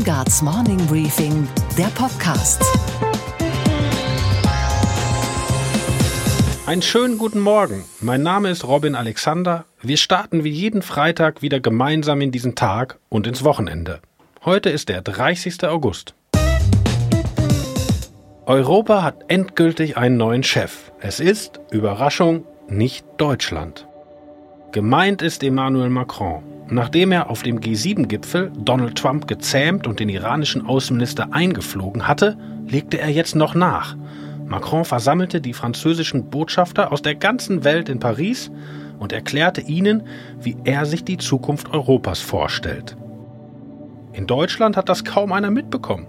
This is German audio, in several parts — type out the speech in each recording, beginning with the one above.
Weingarts Morning Briefing, der Podcast. Einen schönen guten Morgen. Mein Name ist Robin Alexander. Wir starten wie jeden Freitag wieder gemeinsam in diesen Tag und ins Wochenende. Heute ist der 30. August. Europa hat endgültig einen neuen Chef. Es ist, Überraschung, nicht Deutschland. Gemeint ist Emmanuel Macron. Nachdem er auf dem G7-Gipfel Donald Trump gezähmt und den iranischen Außenminister eingeflogen hatte, legte er jetzt noch nach. Macron versammelte die französischen Botschafter aus der ganzen Welt in Paris und erklärte ihnen, wie er sich die Zukunft Europas vorstellt. In Deutschland hat das kaum einer mitbekommen.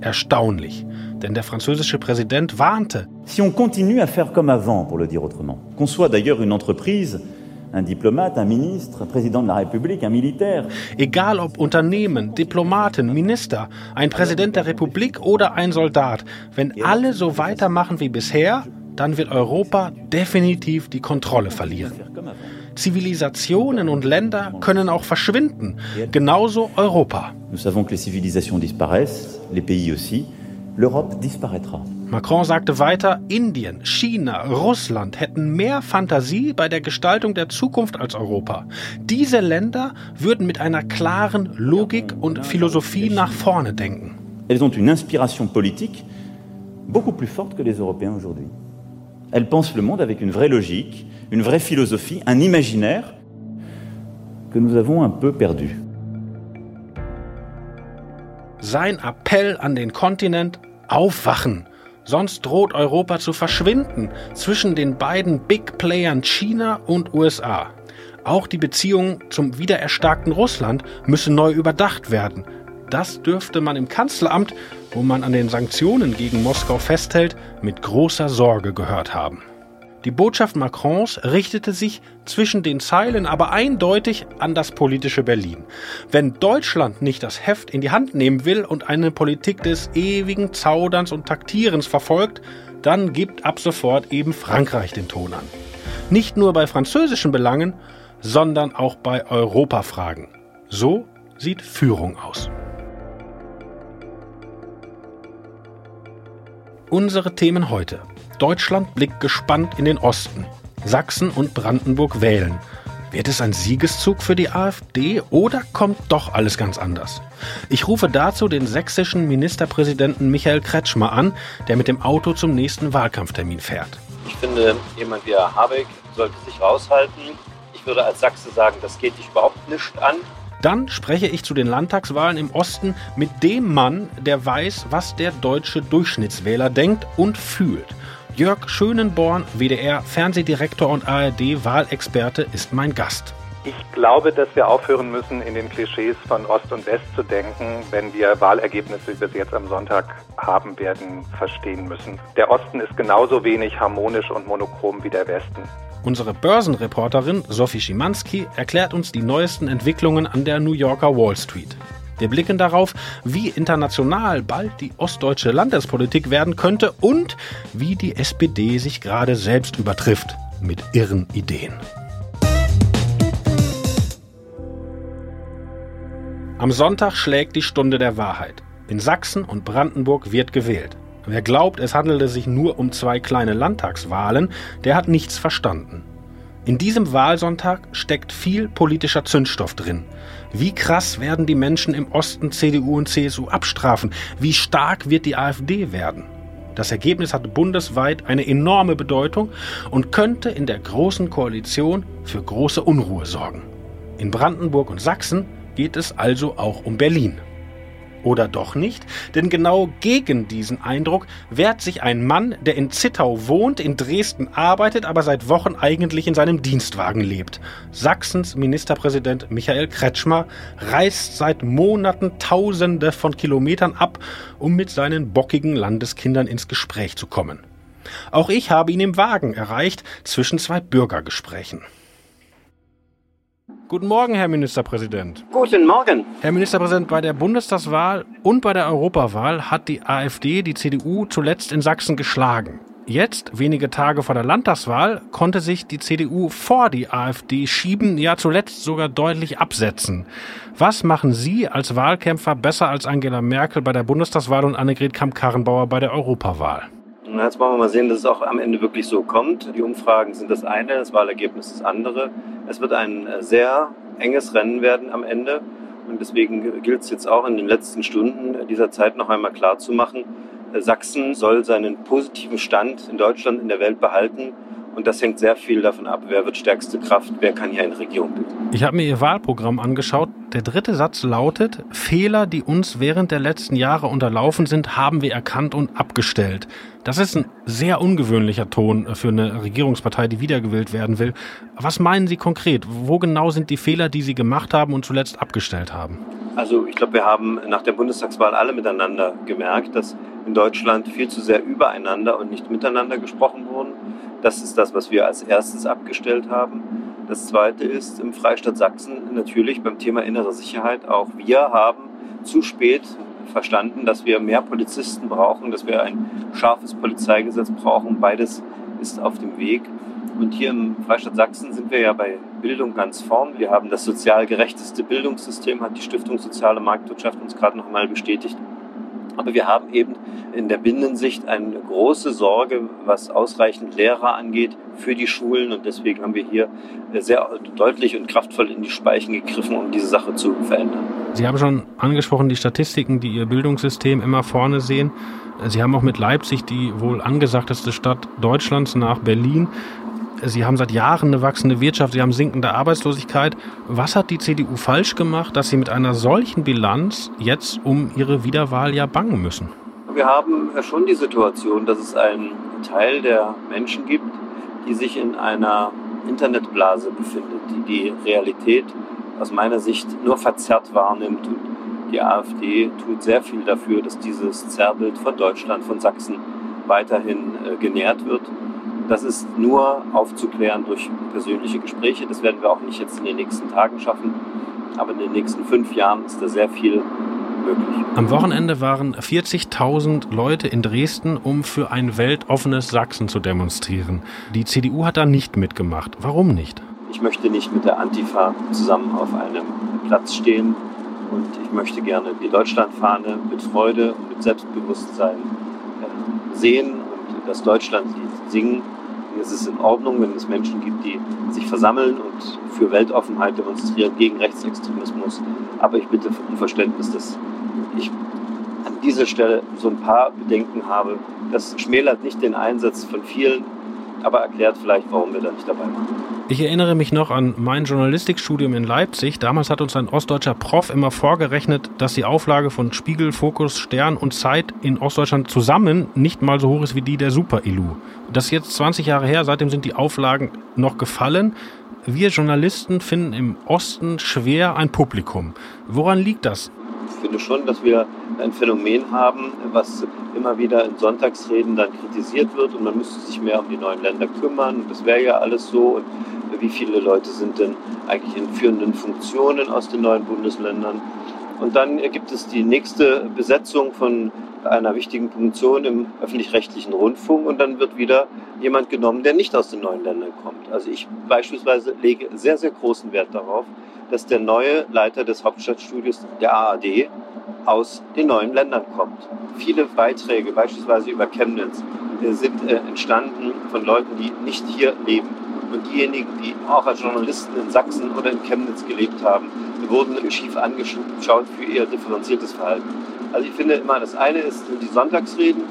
Erstaunlich, denn der französische Präsident warnte. Si on continue à faire comme avant, pour le dire autrement, qu'on soit d'ailleurs une entreprise ein Diplomat, ein Minister, ein Präsident der Republik, ein Militär. Egal ob Unternehmen, Diplomaten, Minister, ein Präsident der Republik oder ein Soldat, wenn alle so weitermachen wie bisher, dann wird Europa definitiv die Kontrolle verlieren. Zivilisationen und Länder können auch verschwinden, genauso Europa. Nous savons que les civilisations disparaissent, les pays aussi. L'Europe disparaîtra. Macron sagte weiter, Indien, China, Russland hätten mehr Fantasie bei der Gestaltung der Zukunft als Europa. Diese Länder würden mit einer klaren Logik und Philosophie nach vorne denken. Elles ont une inspiration politique beaucoup plus forte que les Européens aujourd'hui. Elles pensent le monde avec une vraie logique, une vraie philosophie, un imaginaire que nous avons un peu perdu. Sein Appell an den Kontinent Aufwachen! Sonst droht Europa zu verschwinden zwischen den beiden Big Playern China und USA. Auch die Beziehungen zum wiedererstarkten Russland müssen neu überdacht werden. Das dürfte man im Kanzleramt, wo man an den Sanktionen gegen Moskau festhält, mit großer Sorge gehört haben. Die Botschaft Macrons richtete sich zwischen den Zeilen aber eindeutig an das politische Berlin. Wenn Deutschland nicht das Heft in die Hand nehmen will und eine Politik des ewigen Zauderns und Taktierens verfolgt, dann gibt ab sofort eben Frankreich den Ton an. Nicht nur bei französischen Belangen, sondern auch bei Europafragen. So sieht Führung aus. Unsere Themen heute. Deutschland blickt gespannt in den Osten. Sachsen und Brandenburg wählen. Wird es ein Siegeszug für die AfD oder kommt doch alles ganz anders? Ich rufe dazu den sächsischen Ministerpräsidenten Michael Kretschmer an, der mit dem Auto zum nächsten Wahlkampftermin fährt. Ich finde, jemand wie Herr Habeck sollte sich raushalten. Ich würde als Sachse sagen, das geht dich überhaupt nicht an. Dann spreche ich zu den Landtagswahlen im Osten mit dem Mann, der weiß, was der deutsche Durchschnittswähler denkt und fühlt. Jörg Schönenborn, WDR Fernsehdirektor und ARD-Wahlexperte, ist mein Gast. Ich glaube, dass wir aufhören müssen, in den Klischees von Ost und West zu denken, wenn wir Wahlergebnisse, wie wir sie jetzt am Sonntag haben werden, verstehen müssen. Der Osten ist genauso wenig harmonisch und monochrom wie der Westen. Unsere Börsenreporterin Sophie Schimanski erklärt uns die neuesten Entwicklungen an der New Yorker Wall Street. Wir blicken darauf, wie international bald die ostdeutsche Landespolitik werden könnte und wie die SPD sich gerade selbst übertrifft mit irren Ideen. Am Sonntag schlägt die Stunde der Wahrheit. In Sachsen und Brandenburg wird gewählt. Wer glaubt, es handelte sich nur um zwei kleine Landtagswahlen, der hat nichts verstanden. In diesem Wahlsonntag steckt viel politischer Zündstoff drin. Wie krass werden die Menschen im Osten CDU und CSU abstrafen? Wie stark wird die AfD werden? Das Ergebnis hat bundesweit eine enorme Bedeutung und könnte in der Großen Koalition für große Unruhe sorgen. In Brandenburg und Sachsen geht es also auch um Berlin. Oder doch nicht? Denn genau gegen diesen Eindruck wehrt sich ein Mann, der in Zittau wohnt, in Dresden arbeitet, aber seit Wochen eigentlich in seinem Dienstwagen lebt. Sachsens Ministerpräsident Michael Kretschmer reist seit Monaten Tausende von Kilometern ab, um mit seinen bockigen Landeskindern ins Gespräch zu kommen. Auch ich habe ihn im Wagen erreicht, zwischen zwei Bürgergesprächen. Guten Morgen, Herr Ministerpräsident. Guten Morgen. Herr Ministerpräsident, bei der Bundestagswahl und bei der Europawahl hat die AfD die CDU zuletzt in Sachsen geschlagen. Jetzt, wenige Tage vor der Landtagswahl, konnte sich die CDU vor die AfD schieben, ja zuletzt sogar deutlich absetzen. Was machen Sie als Wahlkämpfer besser als Angela Merkel bei der Bundestagswahl und Annegret Kamp-Karrenbauer bei der Europawahl? Jetzt wollen wir mal sehen, dass es auch am Ende wirklich so kommt. Die Umfragen sind das eine, das Wahlergebnis das andere. Es wird ein äh, sehr enges Rennen werden am Ende. Und deswegen gilt es jetzt auch in den letzten Stunden dieser Zeit noch einmal klar zu machen, Sachsen soll seinen positiven Stand in Deutschland, in der Welt behalten. Und das hängt sehr viel davon ab, wer wird stärkste Kraft, wer kann hier eine Regierung bilden. Ich habe mir Ihr Wahlprogramm angeschaut. Der dritte Satz lautet, Fehler, die uns während der letzten Jahre unterlaufen sind, haben wir erkannt und abgestellt. Das ist ein sehr ungewöhnlicher Ton für eine Regierungspartei, die wiedergewählt werden will. Was meinen Sie konkret? Wo genau sind die Fehler, die Sie gemacht haben und zuletzt abgestellt haben? Also ich glaube, wir haben nach der Bundestagswahl alle miteinander gemerkt, dass in Deutschland viel zu sehr übereinander und nicht miteinander gesprochen wurden. Das ist das, was wir als erstes abgestellt haben. Das Zweite ist im Freistaat Sachsen natürlich beim Thema innere Sicherheit. Auch wir haben zu spät verstanden, dass wir mehr Polizisten brauchen, dass wir ein scharfes Polizeigesetz brauchen. Beides ist auf dem Weg. Und hier im Freistaat Sachsen sind wir ja bei Bildung ganz vorn. Wir haben das sozial gerechteste Bildungssystem, hat die Stiftung Soziale Marktwirtschaft uns gerade noch einmal bestätigt. Aber wir haben eben in der Binnensicht eine große Sorge, was ausreichend Lehrer angeht für die Schulen. Und deswegen haben wir hier sehr deutlich und kraftvoll in die Speichen gegriffen, um diese Sache zu verändern. Sie haben schon angesprochen, die Statistiken, die Ihr Bildungssystem immer vorne sehen. Sie haben auch mit Leipzig die wohl angesagteste Stadt Deutschlands nach Berlin Sie haben seit Jahren eine wachsende Wirtschaft, Sie haben sinkende Arbeitslosigkeit. Was hat die CDU falsch gemacht, dass Sie mit einer solchen Bilanz jetzt um Ihre Wiederwahl ja bangen müssen? Wir haben schon die Situation, dass es einen Teil der Menschen gibt, die sich in einer Internetblase befindet, die die Realität aus meiner Sicht nur verzerrt wahrnimmt. Und die AfD tut sehr viel dafür, dass dieses Zerrbild von Deutschland, von Sachsen weiterhin äh, genährt wird. Das ist nur aufzuklären durch persönliche Gespräche. Das werden wir auch nicht jetzt in den nächsten Tagen schaffen. Aber in den nächsten fünf Jahren ist da sehr viel möglich. Am Wochenende waren 40.000 Leute in Dresden, um für ein weltoffenes Sachsen zu demonstrieren. Die CDU hat da nicht mitgemacht. Warum nicht? Ich möchte nicht mit der Antifa zusammen auf einem Platz stehen. Und ich möchte gerne die Deutschlandfahne mit Freude und mit Selbstbewusstsein äh, sehen und das Deutschlandlied singen es ist in Ordnung, wenn es Menschen gibt, die sich versammeln und für Weltoffenheit demonstrieren gegen Rechtsextremismus. Aber ich bitte um Verständnis, dass ich an dieser Stelle so ein paar Bedenken habe. Das schmälert nicht den Einsatz von vielen, aber erklärt vielleicht, warum wir da nicht dabei waren. Ich erinnere mich noch an mein Journalistikstudium in Leipzig. Damals hat uns ein ostdeutscher Prof immer vorgerechnet, dass die Auflage von Spiegel, Fokus, Stern und Zeit in Ostdeutschland zusammen nicht mal so hoch ist wie die der Super-Illu. Das ist jetzt 20 Jahre her, seitdem sind die Auflagen noch gefallen. Wir Journalisten finden im Osten schwer ein Publikum. Woran liegt das? Ich finde schon, dass wir ein Phänomen haben, was immer wieder in Sonntagsreden dann kritisiert wird und man müsste sich mehr um die neuen Länder kümmern. Das wäre ja alles so. Und wie viele Leute sind denn eigentlich in führenden Funktionen aus den neuen Bundesländern? Und dann gibt es die nächste Besetzung von einer wichtigen Funktion im öffentlich-rechtlichen Rundfunk und dann wird wieder jemand genommen, der nicht aus den neuen Ländern kommt. Also ich beispielsweise lege sehr, sehr großen Wert darauf, dass der neue Leiter des Hauptstadtstudios der ARD aus den neuen Ländern kommt. Viele Beiträge, beispielsweise über Chemnitz, äh, sind äh, entstanden von Leuten, die nicht hier leben. Und diejenigen, die auch als Journalisten in Sachsen oder in Chemnitz gelebt haben, wurden schief angeschaut für ihr differenziertes Verhalten. Also ich finde immer, das eine ist die Sonntagsreden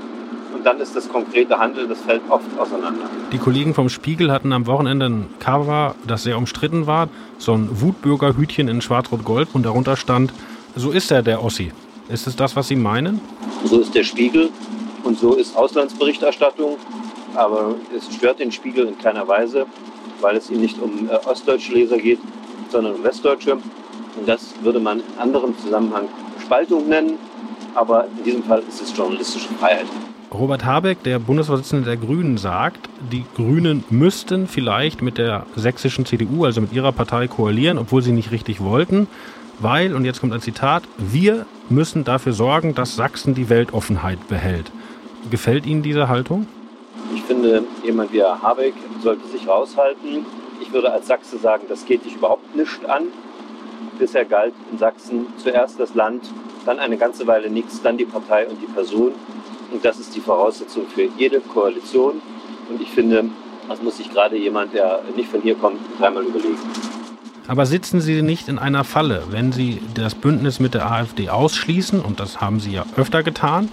und dann ist das konkrete Handeln, das fällt oft auseinander. Die Kollegen vom Spiegel hatten am Wochenende ein Cover, das sehr umstritten war. So ein Wutbürgerhütchen in Schwarz-Rot-Gold und darunter stand, so ist er, der Ossi. Ist es das, was Sie meinen? So ist der Spiegel und so ist Auslandsberichterstattung. Aber es stört den Spiegel in keiner Weise, weil es ihm nicht um äh, ostdeutsche Leser geht, sondern um westdeutsche. Und das würde man in anderem Zusammenhang Spaltung nennen aber in diesem Fall ist es journalistische Freiheit. Robert Habeck, der Bundesvorsitzende der Grünen, sagt, die Grünen müssten vielleicht mit der sächsischen CDU, also mit ihrer Partei, koalieren, obwohl sie nicht richtig wollten, weil, und jetzt kommt ein Zitat, wir müssen dafür sorgen, dass Sachsen die Weltoffenheit behält. Gefällt Ihnen diese Haltung? Ich finde, jemand wie Herr Habeck sollte sich raushalten. Ich würde als Sachse sagen, das geht dich überhaupt nicht an. Bisher galt in Sachsen zuerst das Land, dann eine ganze Weile nichts, dann die Partei und die Person. Und das ist die Voraussetzung für jede Koalition. Und ich finde, das muss sich gerade jemand, der nicht von hier kommt, dreimal überlegen. Aber sitzen Sie nicht in einer Falle, wenn Sie das Bündnis mit der AfD ausschließen, und das haben Sie ja öfter getan,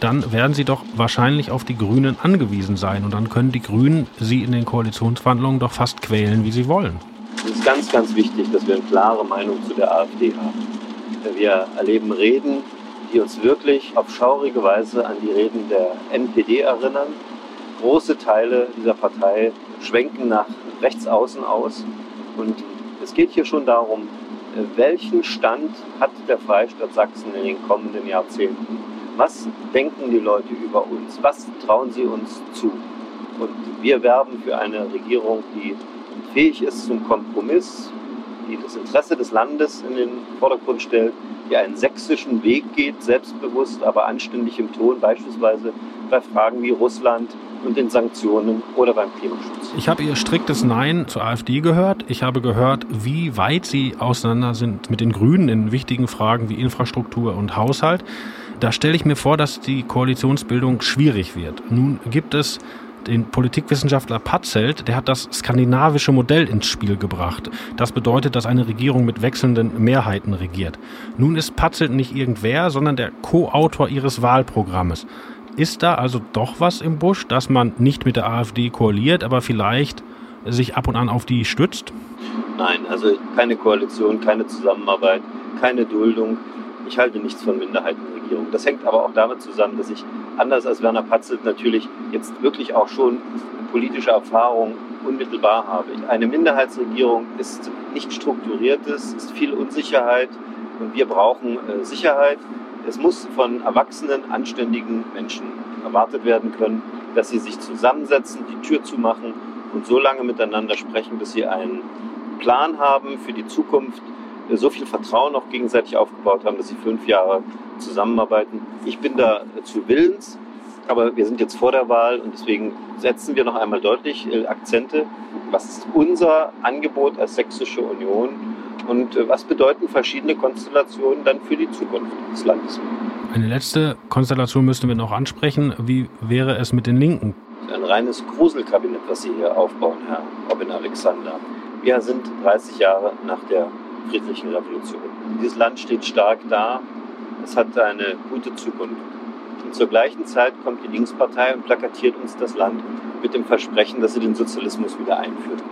dann werden Sie doch wahrscheinlich auf die Grünen angewiesen sein. Und dann können die Grünen Sie in den Koalitionsverhandlungen doch fast quälen, wie sie wollen. Es ist ganz, ganz wichtig, dass wir eine klare Meinung zu der AfD haben. Wir erleben Reden, die uns wirklich auf schaurige Weise an die Reden der NPD erinnern. Große Teile dieser Partei schwenken nach rechts außen aus. Und es geht hier schon darum, welchen Stand hat der Freistaat Sachsen in den kommenden Jahrzehnten? Was denken die Leute über uns? Was trauen sie uns zu? Und wir werben für eine Regierung, die fähig ist zum Kompromiss, die das Interesse des Landes in den Vordergrund stellt, die einen sächsischen Weg geht, selbstbewusst, aber anständig im Ton, beispielsweise bei Fragen wie Russland und den Sanktionen oder beim Klimaschutz. Ich habe Ihr striktes Nein zur AfD gehört. Ich habe gehört, wie weit Sie auseinander sind mit den Grünen in wichtigen Fragen wie Infrastruktur und Haushalt. Da stelle ich mir vor, dass die Koalitionsbildung schwierig wird. Nun gibt es den Politikwissenschaftler Patzelt, der hat das skandinavische Modell ins Spiel gebracht. Das bedeutet, dass eine Regierung mit wechselnden Mehrheiten regiert. Nun ist Patzelt nicht irgendwer, sondern der Co-Autor ihres Wahlprogrammes. Ist da also doch was im Busch, dass man nicht mit der AfD koaliert, aber vielleicht sich ab und an auf die stützt? Nein, also keine Koalition, keine Zusammenarbeit, keine Duldung. Ich halte nichts von Minderheitenregierung. Das hängt aber auch damit zusammen, dass ich anders als Werner Patzelt natürlich jetzt wirklich auch schon politische Erfahrung unmittelbar habe. Eine Minderheitsregierung ist nicht strukturiertes, ist viel Unsicherheit und wir brauchen äh, Sicherheit. Es muss von erwachsenen, anständigen Menschen erwartet werden können, dass sie sich zusammensetzen, die Tür zumachen und so lange miteinander sprechen, bis sie einen Plan haben für die Zukunft, so viel Vertrauen auch gegenseitig aufgebaut haben, dass sie fünf Jahre zusammenarbeiten. Ich bin da zu willens, aber wir sind jetzt vor der Wahl und deswegen setzen wir noch einmal deutlich äh, Akzente. Was ist unser Angebot als Sächsische Union und äh, was bedeuten verschiedene Konstellationen dann für die Zukunft des Landes? Eine letzte Konstellation müssten wir noch ansprechen. Wie wäre es mit den Linken? Ein reines Gruselkabinett, was Sie hier aufbauen, Herr Robin Alexander. Wir sind 30 Jahre nach der friedlichen Revolution. Dieses Land steht stark da. Es hat eine gute Zukunft. Und zur gleichen Zeit kommt die Linkspartei und plakatiert uns das Land mit dem Versprechen, dass sie den Sozialismus wieder einführt.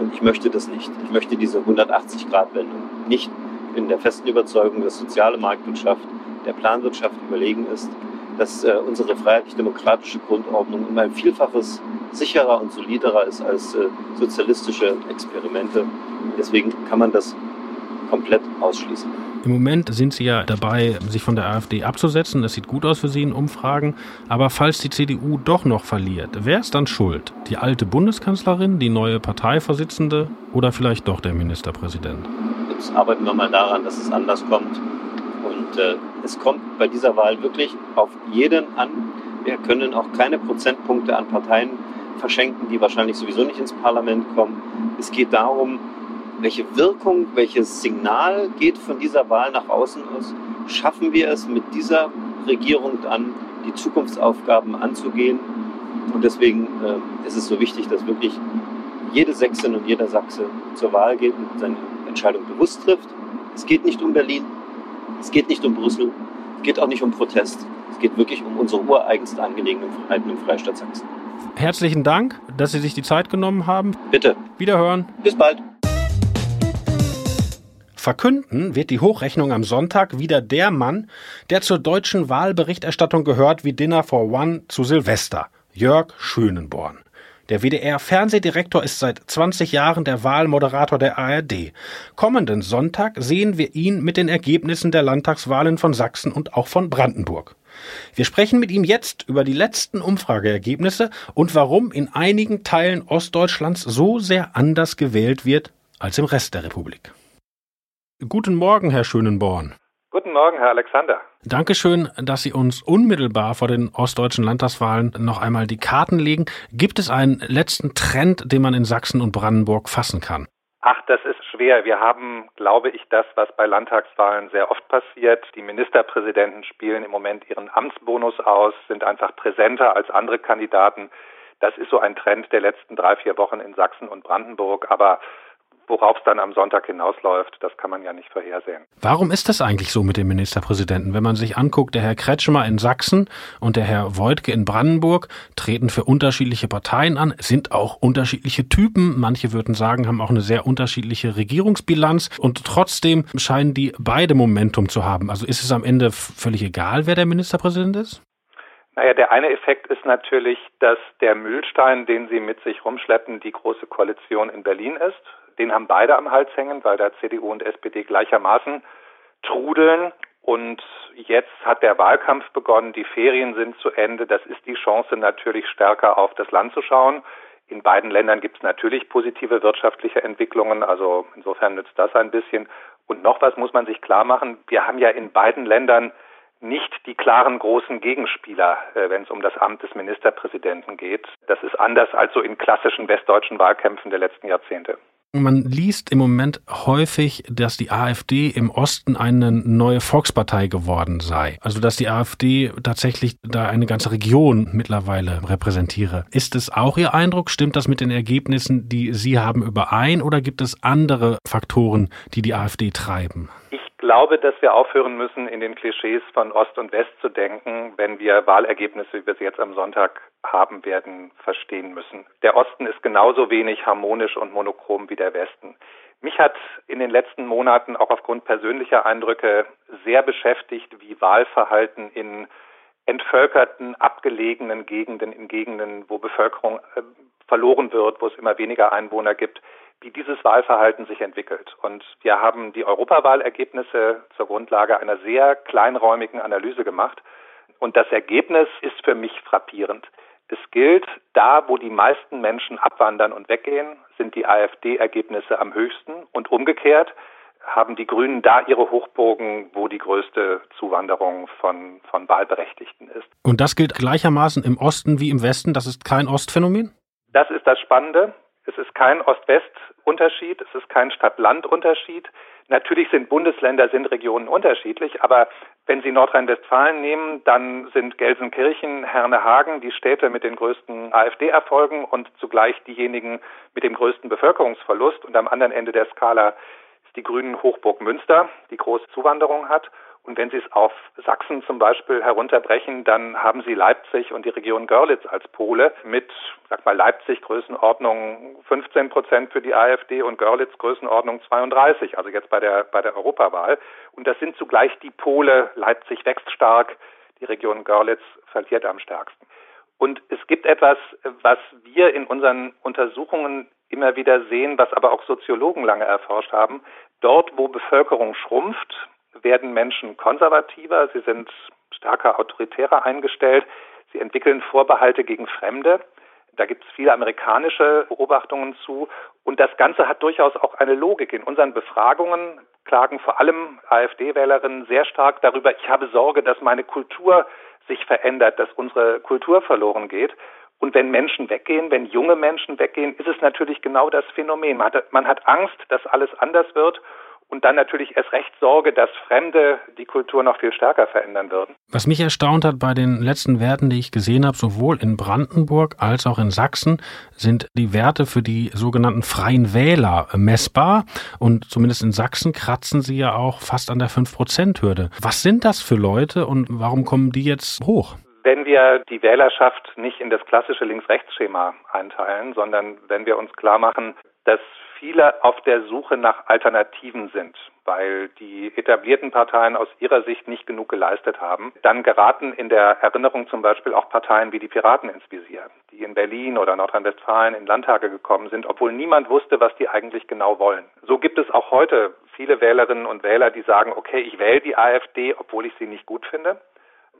Und ich möchte das nicht. Ich möchte diese 180-Grad-Wendung nicht in der festen Überzeugung, dass soziale Marktwirtschaft der Planwirtschaft überlegen ist, dass äh, unsere freiheitlich-demokratische Grundordnung um ein Vielfaches sicherer und soliderer ist als äh, sozialistische Experimente. Deswegen kann man das komplett ausschließen. Im Moment sind Sie ja dabei, sich von der AfD abzusetzen. Das sieht gut aus für Sie in Umfragen. Aber falls die CDU doch noch verliert, wer ist dann schuld? Die alte Bundeskanzlerin, die neue Parteivorsitzende oder vielleicht doch der Ministerpräsident? Jetzt arbeiten wir mal daran, dass es anders kommt. Und äh, es kommt bei dieser Wahl wirklich auf jeden an. Wir können auch keine Prozentpunkte an Parteien verschenken, die wahrscheinlich sowieso nicht ins Parlament kommen. Es geht darum, welche Wirkung, welches Signal geht von dieser Wahl nach außen aus? Schaffen wir es mit dieser Regierung an, die Zukunftsaufgaben anzugehen? Und deswegen äh, ist es so wichtig, dass wirklich jede Sächsin und jeder Sachse zur Wahl geht und seine Entscheidung bewusst trifft. Es geht nicht um Berlin, es geht nicht um Brüssel, es geht auch nicht um Protest. Es geht wirklich um unsere ureigensten Angelegenheiten im Freistaat Sachsen. Herzlichen Dank, dass Sie sich die Zeit genommen haben. Bitte. Wiederhören. Bis bald. Verkünden wird die Hochrechnung am Sonntag wieder der Mann, der zur deutschen Wahlberichterstattung gehört wie Dinner for One zu Silvester, Jörg Schönenborn. Der WDR-Fernsehdirektor ist seit 20 Jahren der Wahlmoderator der ARD. Kommenden Sonntag sehen wir ihn mit den Ergebnissen der Landtagswahlen von Sachsen und auch von Brandenburg. Wir sprechen mit ihm jetzt über die letzten Umfrageergebnisse und warum in einigen Teilen Ostdeutschlands so sehr anders gewählt wird als im Rest der Republik. Guten Morgen, Herr Schönenborn. Guten Morgen, Herr Alexander. Dankeschön, dass Sie uns unmittelbar vor den ostdeutschen Landtagswahlen noch einmal die Karten legen. Gibt es einen letzten Trend, den man in Sachsen und Brandenburg fassen kann? Ach, das ist schwer. Wir haben, glaube ich, das, was bei Landtagswahlen sehr oft passiert. Die Ministerpräsidenten spielen im Moment ihren Amtsbonus aus, sind einfach präsenter als andere Kandidaten. Das ist so ein Trend der letzten drei, vier Wochen in Sachsen und Brandenburg. Aber Worauf es dann am Sonntag hinausläuft, das kann man ja nicht vorhersehen. Warum ist das eigentlich so mit dem Ministerpräsidenten? Wenn man sich anguckt, der Herr Kretschmer in Sachsen und der Herr Voigtke in Brandenburg treten für unterschiedliche Parteien an, sind auch unterschiedliche Typen. Manche würden sagen, haben auch eine sehr unterschiedliche Regierungsbilanz und trotzdem scheinen die beide Momentum zu haben. Also ist es am Ende völlig egal, wer der Ministerpräsident ist? Naja, der eine Effekt ist natürlich, dass der Mühlstein, den Sie mit sich rumschleppen, die Große Koalition in Berlin ist den haben beide am Hals hängen, weil da CDU und SPD gleichermaßen trudeln. Und jetzt hat der Wahlkampf begonnen, die Ferien sind zu Ende. Das ist die Chance, natürlich stärker auf das Land zu schauen. In beiden Ländern gibt es natürlich positive wirtschaftliche Entwicklungen, also insofern nützt das ein bisschen. Und noch was muss man sich klar machen, wir haben ja in beiden Ländern nicht die klaren großen Gegenspieler, äh, wenn es um das Amt des Ministerpräsidenten geht. Das ist anders als so in klassischen westdeutschen Wahlkämpfen der letzten Jahrzehnte. Man liest im Moment häufig, dass die AfD im Osten eine neue Volkspartei geworden sei. Also dass die AfD tatsächlich da eine ganze Region mittlerweile repräsentiere. Ist es auch Ihr Eindruck? Stimmt das mit den Ergebnissen, die Sie haben, überein oder gibt es andere Faktoren, die die AfD treiben? Ich glaube, dass wir aufhören müssen, in den Klischees von Ost und West zu denken, wenn wir Wahlergebnisse, wie wir sie jetzt am Sonntag haben werden, verstehen müssen. Der Osten ist genauso wenig harmonisch und monochrom wie der Westen. Mich hat in den letzten Monaten auch aufgrund persönlicher Eindrücke sehr beschäftigt, wie Wahlverhalten in entvölkerten, abgelegenen Gegenden, in Gegenden, wo Bevölkerung äh, verloren wird, wo es immer weniger Einwohner gibt, wie dieses Wahlverhalten sich entwickelt. Und wir haben die Europawahlergebnisse zur Grundlage einer sehr kleinräumigen Analyse gemacht. Und das Ergebnis ist für mich frappierend. Es gilt, da wo die meisten Menschen abwandern und weggehen, sind die AfD-Ergebnisse am höchsten und umgekehrt haben die Grünen da ihre Hochburgen, wo die größte Zuwanderung von, von Wahlberechtigten ist. Und das gilt gleichermaßen im Osten wie im Westen? Das ist kein Ostphänomen? Das ist das Spannende. Es ist kein Ost-West-Unterschied, es ist kein Stadt-Land-Unterschied. Natürlich sind Bundesländer, sind Regionen unterschiedlich, aber wenn Sie Nordrhein-Westfalen nehmen, dann sind Gelsenkirchen, Hernehagen die Städte mit den größten AfD-Erfolgen und zugleich diejenigen mit dem größten Bevölkerungsverlust. Und am anderen Ende der Skala ist die Grünen Hochburg Münster, die große Zuwanderung hat. Und wenn Sie es auf Sachsen zum Beispiel herunterbrechen, dann haben Sie Leipzig und die Region Görlitz als Pole mit, sag mal, Leipzig Größenordnung 15 Prozent für die AfD und Görlitz Größenordnung 32, also jetzt bei der, bei der Europawahl. Und das sind zugleich die Pole. Leipzig wächst stark, die Region Görlitz verliert am stärksten. Und es gibt etwas, was wir in unseren Untersuchungen immer wieder sehen, was aber auch Soziologen lange erforscht haben. Dort, wo Bevölkerung schrumpft, werden Menschen konservativer, sie sind stärker autoritärer eingestellt, sie entwickeln Vorbehalte gegen Fremde. Da gibt es viele amerikanische Beobachtungen zu. Und das Ganze hat durchaus auch eine Logik. In unseren Befragungen klagen vor allem AfD-Wählerinnen sehr stark darüber, ich habe Sorge, dass meine Kultur sich verändert, dass unsere Kultur verloren geht. Und wenn Menschen weggehen, wenn junge Menschen weggehen, ist es natürlich genau das Phänomen. Man hat, man hat Angst, dass alles anders wird und dann natürlich erst recht Sorge, dass Fremde die Kultur noch viel stärker verändern würden. Was mich erstaunt hat bei den letzten Werten, die ich gesehen habe, sowohl in Brandenburg als auch in Sachsen, sind die Werte für die sogenannten freien Wähler messbar. Und zumindest in Sachsen kratzen sie ja auch fast an der 5-Prozent-Hürde. Was sind das für Leute und warum kommen die jetzt hoch? Wenn wir die Wählerschaft nicht in das klassische Links-Rechts-Schema einteilen, sondern wenn wir uns klar machen, dass viele auf der Suche nach Alternativen sind, weil die etablierten Parteien aus ihrer Sicht nicht genug geleistet haben, dann geraten in der Erinnerung zum Beispiel auch Parteien wie die Piraten ins Visier, die in Berlin oder Nordrhein-Westfalen in Landtage gekommen sind, obwohl niemand wusste, was die eigentlich genau wollen. So gibt es auch heute viele Wählerinnen und Wähler, die sagen, okay, ich wähle die AfD, obwohl ich sie nicht gut finde.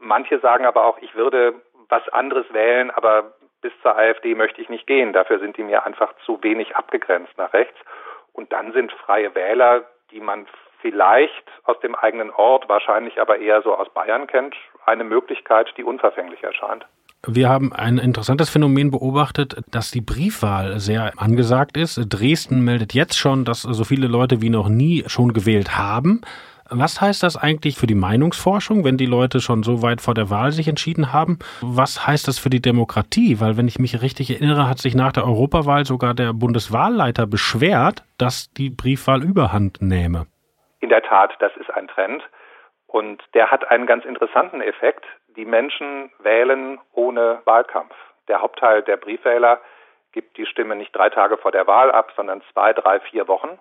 Manche sagen aber auch, ich würde was anderes wählen, aber bis zur AfD möchte ich nicht gehen. Dafür sind die mir einfach zu wenig abgegrenzt nach rechts. Und dann sind freie Wähler, die man vielleicht aus dem eigenen Ort, wahrscheinlich aber eher so aus Bayern kennt, eine Möglichkeit, die unverfänglich erscheint. Wir haben ein interessantes Phänomen beobachtet, dass die Briefwahl sehr angesagt ist. Dresden meldet jetzt schon, dass so viele Leute wie noch nie schon gewählt haben. Was heißt das eigentlich für die Meinungsforschung, wenn die Leute schon so weit vor der Wahl sich entschieden haben? Was heißt das für die Demokratie? Weil, wenn ich mich richtig erinnere, hat sich nach der Europawahl sogar der Bundeswahlleiter beschwert, dass die Briefwahl überhand nähme. In der Tat, das ist ein Trend. Und der hat einen ganz interessanten Effekt. Die Menschen wählen ohne Wahlkampf. Der Hauptteil der Briefwähler gibt die Stimme nicht drei Tage vor der Wahl ab, sondern zwei, drei, vier Wochen.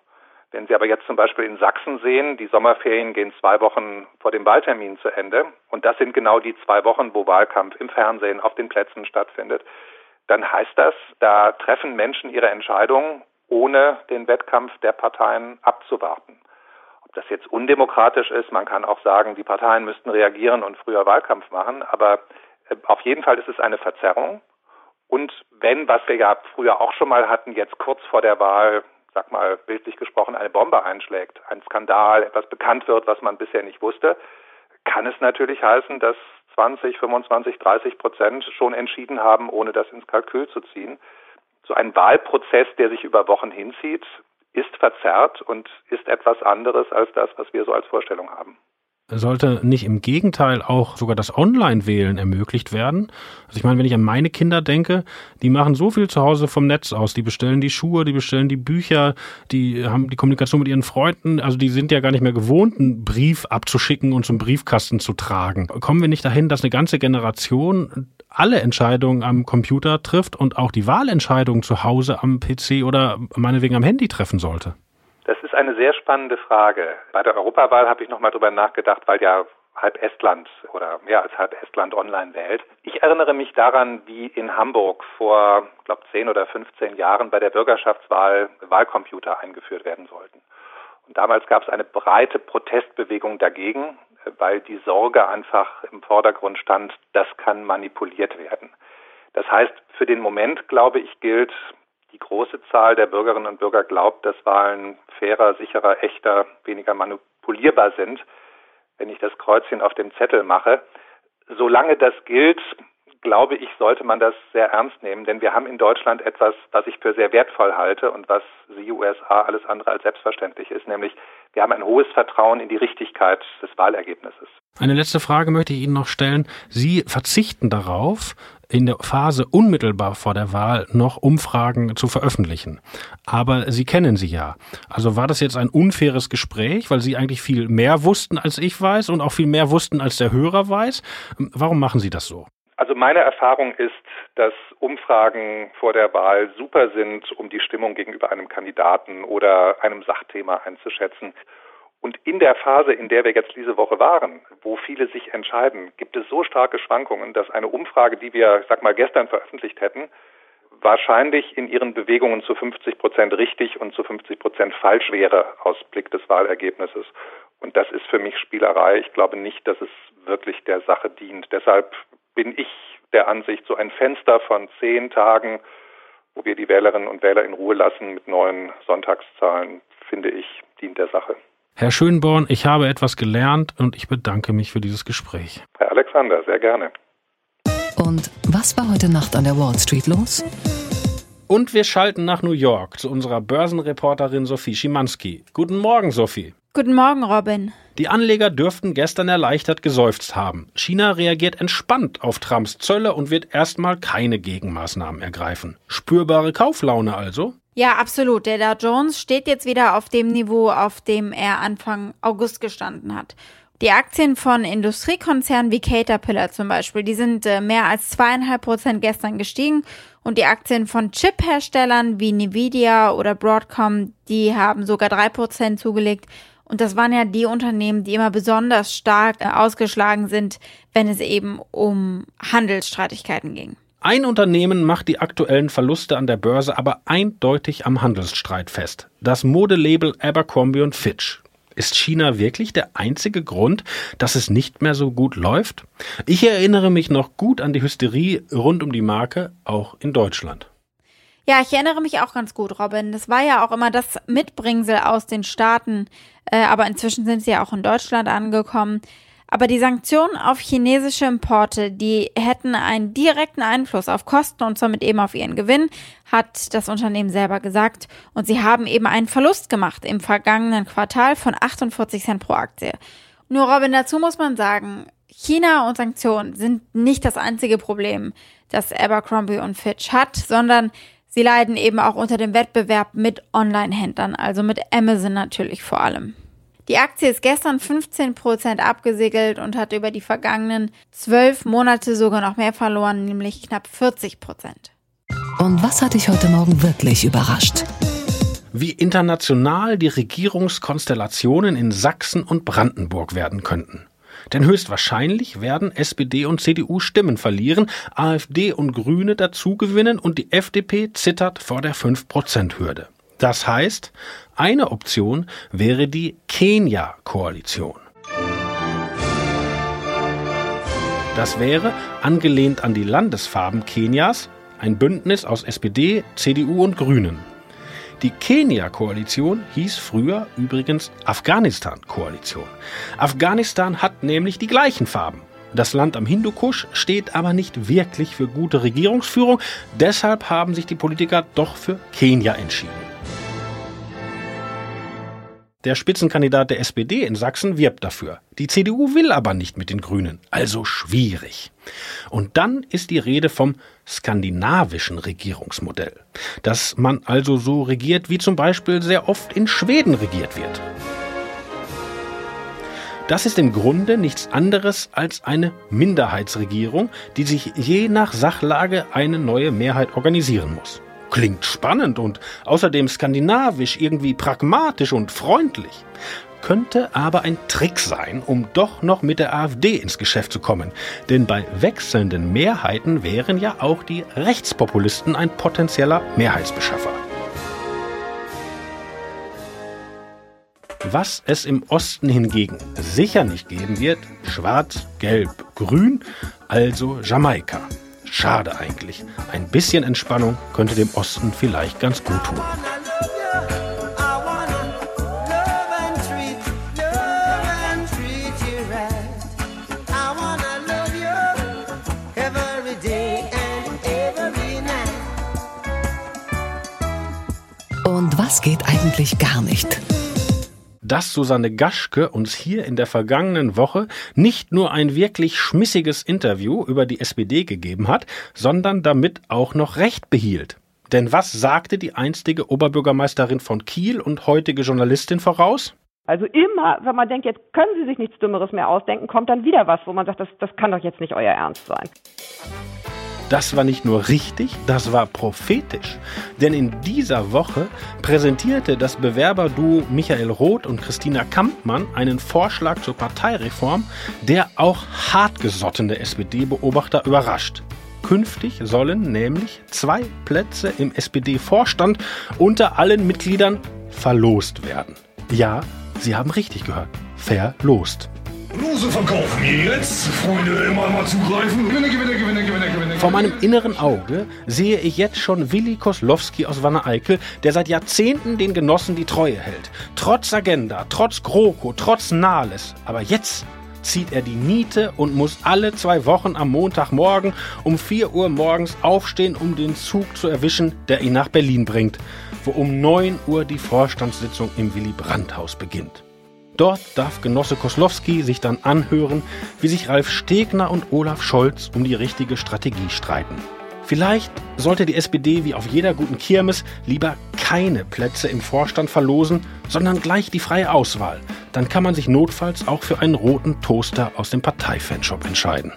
Wenn Sie aber jetzt zum Beispiel in Sachsen sehen, die Sommerferien gehen zwei Wochen vor dem Wahltermin zu Ende und das sind genau die zwei Wochen, wo Wahlkampf im Fernsehen auf den Plätzen stattfindet, dann heißt das, da treffen Menschen ihre Entscheidung, ohne den Wettkampf der Parteien abzuwarten. Ob das jetzt undemokratisch ist, man kann auch sagen, die Parteien müssten reagieren und früher Wahlkampf machen, aber äh, auf jeden Fall ist es eine Verzerrung. Und wenn, was wir ja früher auch schon mal hatten, jetzt kurz vor der Wahl sag mal bildlich gesprochen, eine Bombe einschlägt, ein Skandal, etwas bekannt wird, was man bisher nicht wusste, kann es natürlich heißen, dass 20, 25, 30 Prozent schon entschieden haben, ohne das ins Kalkül zu ziehen. So ein Wahlprozess, der sich über Wochen hinzieht, ist verzerrt und ist etwas anderes als das, was wir so als Vorstellung haben. Sollte nicht im Gegenteil auch sogar das Online-Wählen ermöglicht werden? Also ich meine, wenn ich an meine Kinder denke, die machen so viel zu Hause vom Netz aus. Die bestellen die Schuhe, die bestellen die Bücher, die haben die Kommunikation mit ihren Freunden. Also die sind ja gar nicht mehr gewohnt, einen Brief abzuschicken und zum Briefkasten zu tragen. Kommen wir nicht dahin, dass eine ganze Generation alle Entscheidungen am Computer trifft und auch die Wahlentscheidungen zu Hause am PC oder meinetwegen am Handy treffen sollte? Ist eine sehr spannende Frage. Bei der Europawahl habe ich nochmal drüber nachgedacht, weil ja halb Estland oder mehr als halb Estland online wählt. Ich erinnere mich daran, wie in Hamburg vor, glaube 10 oder 15 Jahren bei der Bürgerschaftswahl Wahlcomputer eingeführt werden sollten. Und damals gab es eine breite Protestbewegung dagegen, weil die Sorge einfach im Vordergrund stand, das kann manipuliert werden. Das heißt, für den Moment, glaube ich, gilt, die große Zahl der Bürgerinnen und Bürger glaubt, dass Wahlen fairer, sicherer, echter, weniger manipulierbar sind, wenn ich das Kreuzchen auf dem Zettel mache. Solange das gilt, glaube ich, sollte man das sehr ernst nehmen, denn wir haben in Deutschland etwas, was ich für sehr wertvoll halte und was die USA alles andere als selbstverständlich ist, nämlich wir haben ein hohes Vertrauen in die Richtigkeit des Wahlergebnisses. Eine letzte Frage möchte ich Ihnen noch stellen. Sie verzichten darauf, in der Phase unmittelbar vor der Wahl noch Umfragen zu veröffentlichen. Aber Sie kennen sie ja. Also war das jetzt ein unfaires Gespräch, weil Sie eigentlich viel mehr wussten, als ich weiß und auch viel mehr wussten, als der Hörer weiß? Warum machen Sie das so? Also meine Erfahrung ist, dass Umfragen vor der Wahl super sind, um die Stimmung gegenüber einem Kandidaten oder einem Sachthema einzuschätzen. Und in der Phase, in der wir jetzt diese Woche waren, wo viele sich entscheiden, gibt es so starke Schwankungen, dass eine Umfrage, die wir, sag mal, gestern veröffentlicht hätten, wahrscheinlich in ihren Bewegungen zu 50 Prozent richtig und zu 50 Prozent falsch wäre aus Blick des Wahlergebnisses. Und das ist für mich Spielerei. Ich glaube nicht, dass es wirklich der Sache dient. Deshalb bin ich der Ansicht, so ein Fenster von zehn Tagen, wo wir die Wählerinnen und Wähler in Ruhe lassen mit neuen Sonntagszahlen, finde ich, dient der Sache. Herr Schönborn, ich habe etwas gelernt und ich bedanke mich für dieses Gespräch. Herr Alexander, sehr gerne. Und was war heute Nacht an der Wall Street los? Und wir schalten nach New York zu unserer Börsenreporterin Sophie Schimanski. Guten Morgen, Sophie. Guten Morgen, Robin. Die Anleger dürften gestern erleichtert geseufzt haben. China reagiert entspannt auf Trumps Zölle und wird erstmal keine Gegenmaßnahmen ergreifen. Spürbare Kauflaune also? Ja, absolut. Der Dow Jones steht jetzt wieder auf dem Niveau, auf dem er Anfang August gestanden hat. Die Aktien von Industriekonzernen wie Caterpillar zum Beispiel, die sind äh, mehr als zweieinhalb Prozent gestern gestiegen und die Aktien von Chip-Herstellern wie Nvidia oder Broadcom, die haben sogar drei Prozent zugelegt. Und das waren ja die Unternehmen, die immer besonders stark äh, ausgeschlagen sind, wenn es eben um Handelsstreitigkeiten ging. Ein Unternehmen macht die aktuellen Verluste an der Börse aber eindeutig am Handelsstreit fest. Das Modelabel Abercrombie Fitch. Ist China wirklich der einzige Grund, dass es nicht mehr so gut läuft? Ich erinnere mich noch gut an die Hysterie rund um die Marke, auch in Deutschland. Ja, ich erinnere mich auch ganz gut, Robin. Das war ja auch immer das Mitbringsel aus den Staaten, äh, aber inzwischen sind sie ja auch in Deutschland angekommen. Aber die Sanktionen auf chinesische Importe, die hätten einen direkten Einfluss auf Kosten und somit eben auf ihren Gewinn, hat das Unternehmen selber gesagt. Und sie haben eben einen Verlust gemacht im vergangenen Quartal von 48 Cent pro Aktie. Nur Robin, dazu muss man sagen, China und Sanktionen sind nicht das einzige Problem, das Abercrombie und Fitch hat, sondern sie leiden eben auch unter dem Wettbewerb mit Online-Händlern, also mit Amazon natürlich vor allem. Die Aktie ist gestern 15% abgesegelt und hat über die vergangenen zwölf Monate sogar noch mehr verloren, nämlich knapp 40% Und was hat dich heute Morgen wirklich überrascht? Wie international die Regierungskonstellationen in Sachsen und Brandenburg werden könnten. Denn höchstwahrscheinlich werden SPD und CDU Stimmen verlieren, AfD und Grüne dazugewinnen und die FDP zittert vor der 5%-Hürde. Das heißt, eine Option wäre die Kenia-Koalition. Das wäre, angelehnt an die Landesfarben Kenias, ein Bündnis aus SPD, CDU und Grünen. Die Kenia-Koalition hieß früher übrigens Afghanistan-Koalition. Afghanistan hat nämlich die gleichen Farben. Das Land am Hindukusch steht aber nicht wirklich für gute Regierungsführung, deshalb haben sich die Politiker doch für Kenia entschieden. Der Spitzenkandidat der SPD in Sachsen wirbt dafür. Die CDU will aber nicht mit den Grünen, also schwierig. Und dann ist die Rede vom skandinavischen Regierungsmodell, dass man also so regiert, wie zum Beispiel sehr oft in Schweden regiert wird. Das ist im Grunde nichts anderes als eine Minderheitsregierung, die sich je nach Sachlage eine neue Mehrheit organisieren muss. Klingt spannend und außerdem skandinavisch, irgendwie pragmatisch und freundlich. Könnte aber ein Trick sein, um doch noch mit der AfD ins Geschäft zu kommen. Denn bei wechselnden Mehrheiten wären ja auch die Rechtspopulisten ein potenzieller Mehrheitsbeschaffer. Was es im Osten hingegen sicher nicht geben wird, schwarz, gelb, grün, also Jamaika. Schade eigentlich. Ein bisschen Entspannung könnte dem Osten vielleicht ganz gut tun. Und was geht eigentlich gar nicht? Dass Susanne Gaschke uns hier in der vergangenen Woche nicht nur ein wirklich schmissiges Interview über die SPD gegeben hat, sondern damit auch noch Recht behielt. Denn was sagte die einstige Oberbürgermeisterin von Kiel und heutige Journalistin voraus? Also immer, wenn man denkt, jetzt können Sie sich nichts Dümmeres mehr ausdenken, kommt dann wieder was, wo man sagt, das, das kann doch jetzt nicht euer Ernst sein. Das war nicht nur richtig, das war prophetisch. Denn in dieser Woche präsentierte das Bewerberduo Michael Roth und Christina Kampmann einen Vorschlag zur Parteireform, der auch hartgesottene SPD-Beobachter überrascht. Künftig sollen nämlich zwei Plätze im SPD-Vorstand unter allen Mitgliedern verlost werden. Ja, Sie haben richtig gehört. Verlost. Lose verkaufen jetzt, Freunde, immer mal zugreifen. Gewinne, gewinne, gewinne, gewinne, gewinne. Vor meinem inneren Auge sehe ich jetzt schon Willi Koslowski aus Wanne-Eickel, der seit Jahrzehnten den Genossen die Treue hält. Trotz Agenda, trotz GroKo, trotz Nahles. Aber jetzt zieht er die Niete und muss alle zwei Wochen am Montagmorgen um 4 Uhr morgens aufstehen, um den Zug zu erwischen, der ihn nach Berlin bringt, wo um 9 Uhr die Vorstandssitzung im Willy Brandt-Haus beginnt. Dort darf Genosse Koslowski sich dann anhören, wie sich Ralf Stegner und Olaf Scholz um die richtige Strategie streiten. Vielleicht sollte die SPD wie auf jeder guten Kirmes lieber keine Plätze im Vorstand verlosen, sondern gleich die freie Auswahl. Dann kann man sich notfalls auch für einen roten Toaster aus dem Parteifanshop entscheiden.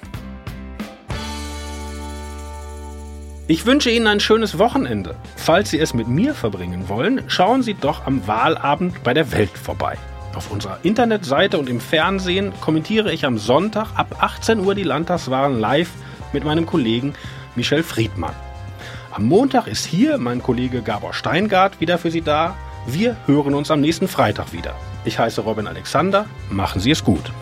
Ich wünsche Ihnen ein schönes Wochenende. Falls Sie es mit mir verbringen wollen, schauen Sie doch am Wahlabend bei der Welt vorbei. Auf unserer Internetseite und im Fernsehen kommentiere ich am Sonntag ab 18 Uhr die Landtagswahlen live mit meinem Kollegen Michel Friedmann. Am Montag ist hier mein Kollege Gabor Steingart wieder für Sie da. Wir hören uns am nächsten Freitag wieder. Ich heiße Robin Alexander. Machen Sie es gut.